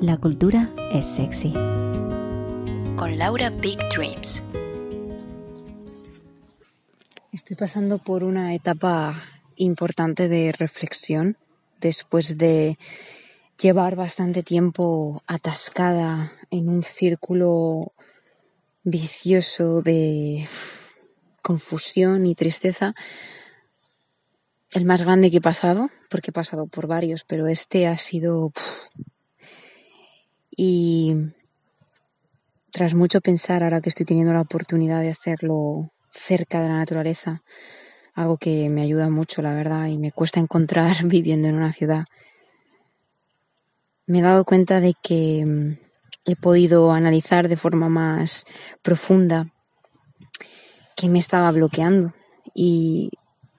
La cultura es sexy. Con Laura Big Dreams. Estoy pasando por una etapa importante de reflexión después de llevar bastante tiempo atascada en un círculo vicioso de confusión y tristeza. El más grande que he pasado, porque he pasado por varios, pero este ha sido y tras mucho pensar, ahora que estoy teniendo la oportunidad de hacerlo cerca de la naturaleza, algo que me ayuda mucho, la verdad, y me cuesta encontrar viviendo en una ciudad, me he dado cuenta de que mm, he podido analizar de forma más profunda que me estaba bloqueando. Y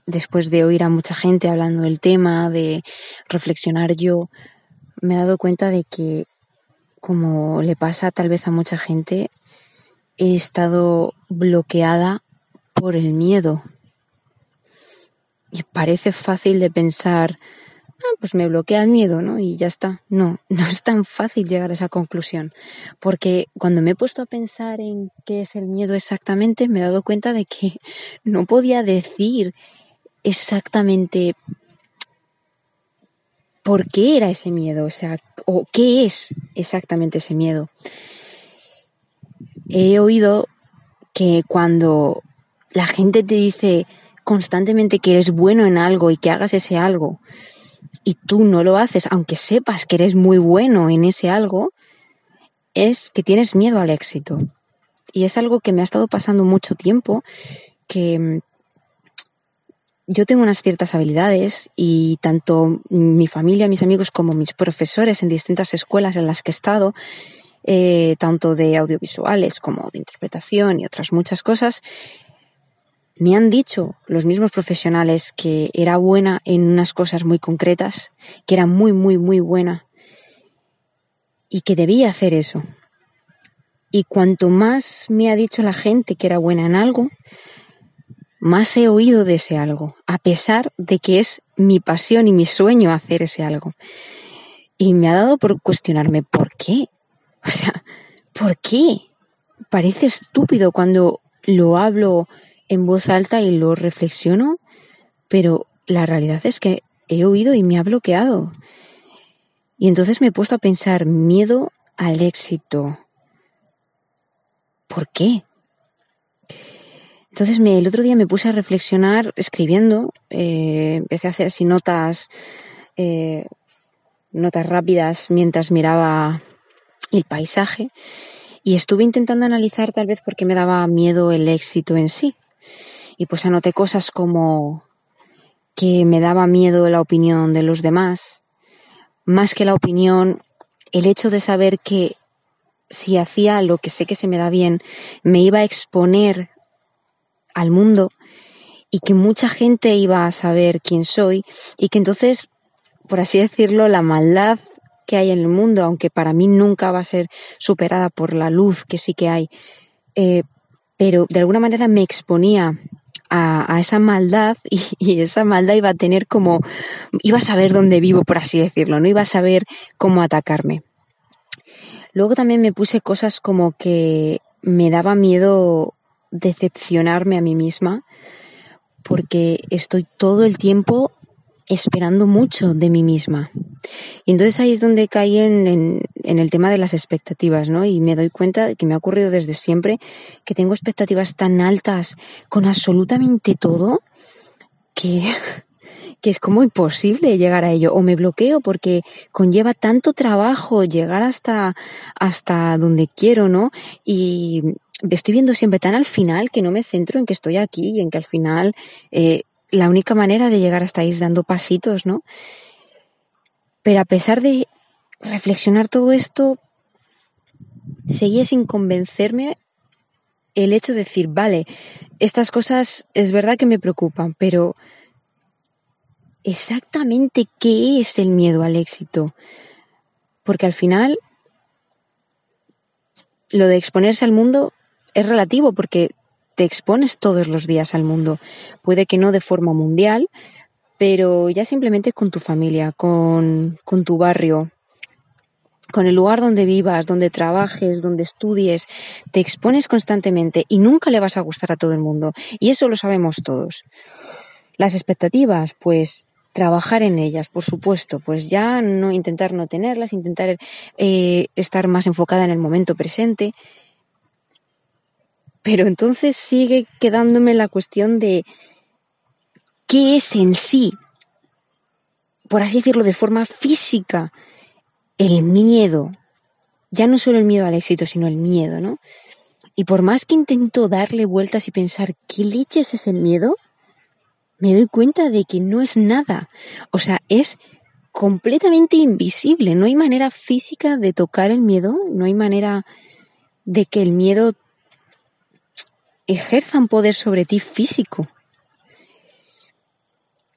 después de oír a mucha gente hablando del tema, de reflexionar yo, me he dado cuenta de que como le pasa tal vez a mucha gente, he estado bloqueada por el miedo. Y parece fácil de pensar, ah, pues me bloquea el miedo, ¿no? Y ya está. No, no es tan fácil llegar a esa conclusión. Porque cuando me he puesto a pensar en qué es el miedo exactamente, me he dado cuenta de que no podía decir exactamente por qué era ese miedo, o sea, o qué es exactamente ese miedo. He oído que cuando la gente te dice constantemente que eres bueno en algo y que hagas ese algo y tú no lo haces, aunque sepas que eres muy bueno en ese algo, es que tienes miedo al éxito. Y es algo que me ha estado pasando mucho tiempo, que yo tengo unas ciertas habilidades y tanto mi familia, mis amigos como mis profesores en distintas escuelas en las que he estado, eh, tanto de audiovisuales como de interpretación y otras muchas cosas, me han dicho los mismos profesionales que era buena en unas cosas muy concretas, que era muy, muy, muy buena y que debía hacer eso. Y cuanto más me ha dicho la gente que era buena en algo, más he oído de ese algo, a pesar de que es mi pasión y mi sueño hacer ese algo. Y me ha dado por cuestionarme, ¿por qué? O sea, ¿por qué? Parece estúpido cuando lo hablo en voz alta y lo reflexiono, pero la realidad es que he oído y me ha bloqueado. Y entonces me he puesto a pensar miedo al éxito. ¿Por qué? Entonces me, el otro día me puse a reflexionar escribiendo, eh, empecé a hacer así notas, eh, notas rápidas mientras miraba el paisaje y estuve intentando analizar tal vez por qué me daba miedo el éxito en sí. Y pues anoté cosas como que me daba miedo la opinión de los demás, más que la opinión, el hecho de saber que si hacía lo que sé que se me da bien, me iba a exponer al mundo y que mucha gente iba a saber quién soy y que entonces, por así decirlo, la maldad que hay en el mundo, aunque para mí nunca va a ser superada por la luz que sí que hay, eh, pero de alguna manera me exponía a, esa maldad y, y, esa maldad iba a tener como, iba a saber dónde vivo, por así decirlo, no iba a saber cómo atacarme. Luego también me puse cosas como que me daba miedo decepcionarme a mí misma porque estoy todo el tiempo esperando mucho de mí misma. Y entonces ahí es donde caí en, el tema de las expectativas, ¿no? Y me doy cuenta que me ha ocurrido desde siempre que tengo expectativas tan altas con absolutamente todo que, que es como imposible llegar a ello. O me bloqueo porque conlleva tanto trabajo llegar hasta, hasta donde quiero, ¿no? Y, estoy viendo siempre tan al final que no me centro en que estoy aquí y en que al final eh, la única manera de llegar hasta ahí es dando pasitos, ¿no? Pero a pesar de reflexionar todo esto, seguía sin convencerme el hecho de decir, vale, estas cosas es verdad que me preocupan, pero exactamente qué es el miedo al éxito. Porque al final, lo de exponerse al mundo es relativo porque te expones todos los días al mundo. Puede que no de forma mundial, pero ya simplemente con tu familia, con, tu barrio, con el lugar donde vivas, donde trabajes, donde estudies, te expones constantemente y nunca le vas a gustar a todo el mundo. Y eso lo sabemos todos. Las expectativas, pues trabajar en ellas, por supuesto, pues ya no intentar no tenerlas, intentar eh, estar más enfocada en el momento presente. Pero entonces sigue quedándome la cuestión de qué es en sí, por así decirlo de forma física, el miedo, ya no solo el miedo al éxito, sino el miedo, ¿no? Y por más que intento darle vueltas y pensar, ¿qué leches es el miedo? Me doy cuenta de que no es nada. O sea, es completamente invisible. No hay manera física de tocar el miedo, no hay manera de que el miedo ejerza un poder sobre ti físico.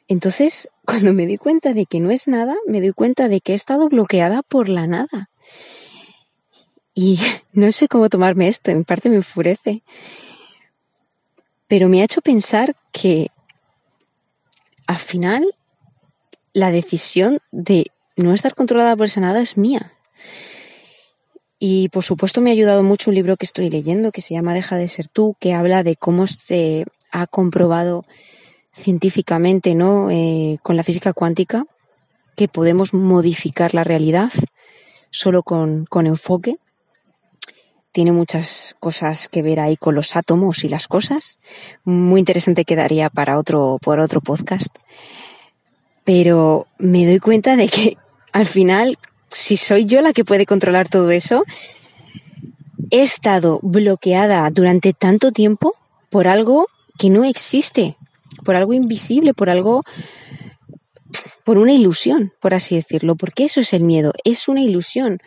Entonces, cuando me doy cuenta de que no es nada, me doy cuenta de que he estado bloqueada por la nada. Y no sé cómo tomarme esto, en parte me enfurece. Pero me ha hecho pensar que al final la decisión de no estar controlada por esa nada es mía. Y por supuesto me ha ayudado mucho un libro que estoy leyendo que se llama Deja de ser tú, que habla de cómo se ha comprobado científicamente, ¿no? Eh, con la física cuántica, que podemos modificar la realidad solo con, con enfoque. Tiene muchas cosas que ver ahí con los átomos y las cosas. Muy interesante quedaría para otro, por otro podcast. Pero me doy cuenta de que al final, si soy yo la que puede controlar todo eso, he estado bloqueada durante tanto tiempo por algo que no existe por algo invisible, por algo, por una ilusión, por así decirlo, porque eso es el miedo, es una ilusión.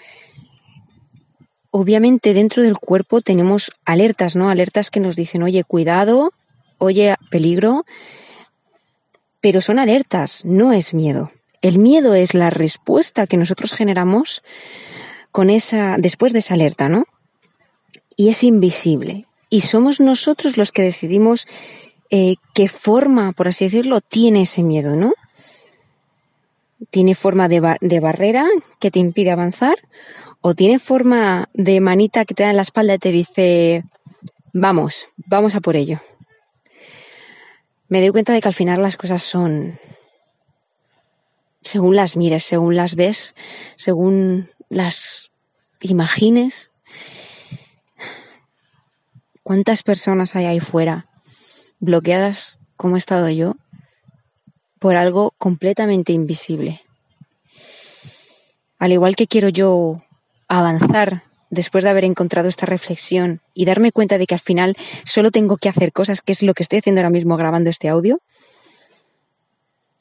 Obviamente dentro del cuerpo tenemos alertas, ¿no? Alertas que nos dicen, oye, cuidado, oye, peligro, pero son alertas, no es miedo. El miedo es la respuesta que nosotros generamos con esa, después de esa alerta, ¿no? Y es invisible. Y somos nosotros los que decidimos eh, qué forma, por así decirlo, tiene ese miedo, ¿no? ¿Tiene forma de, de, barrera que te impide avanzar? ¿O tiene forma de manita que te da en la espalda y te dice, vamos, vamos a por ello? Me doy cuenta de que al final las cosas son, según las mires, según las ves, según las imagines, ¿cuántas personas hay ahí fuera bloqueadas como he estado yo por algo completamente invisible. Al igual que quiero yo avanzar después de haber encontrado esta reflexión y darme cuenta de que al final solo tengo que hacer cosas, que es lo que estoy haciendo ahora mismo grabando este audio,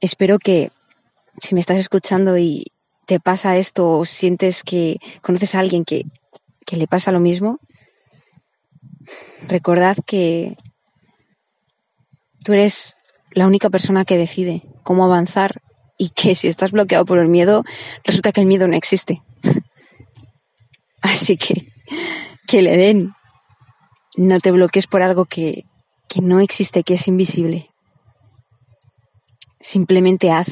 espero que si me estás escuchando y te pasa esto o sientes que conoces a alguien que, que le pasa lo mismo, recordad que Tú eres la única persona que decide cómo avanzar y que si estás bloqueado por el miedo, resulta que el miedo no existe. Así que que le den. No te bloquees por algo que, que no existe, que es invisible. Simplemente haz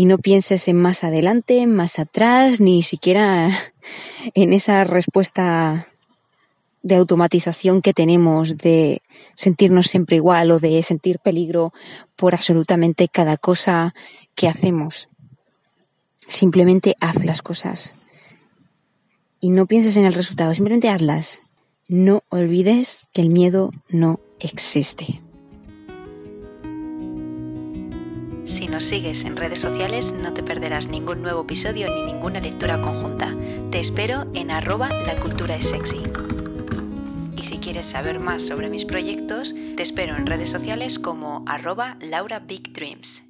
y no pienses en más adelante, más atrás, ni siquiera en esa respuesta de automatización que tenemos, de sentirnos siempre igual o de sentir peligro por absolutamente cada cosa que hacemos. Simplemente haz las cosas. Y no pienses en el resultado, simplemente hazlas. No olvides que el miedo no existe. Si nos sigues en redes sociales no te perderás ningún nuevo episodio ni ninguna lectura conjunta. Te espero en arroba la cultura es sexy. Y si quieres saber más sobre mis proyectos, te espero en redes sociales como arroba Laura Dreams.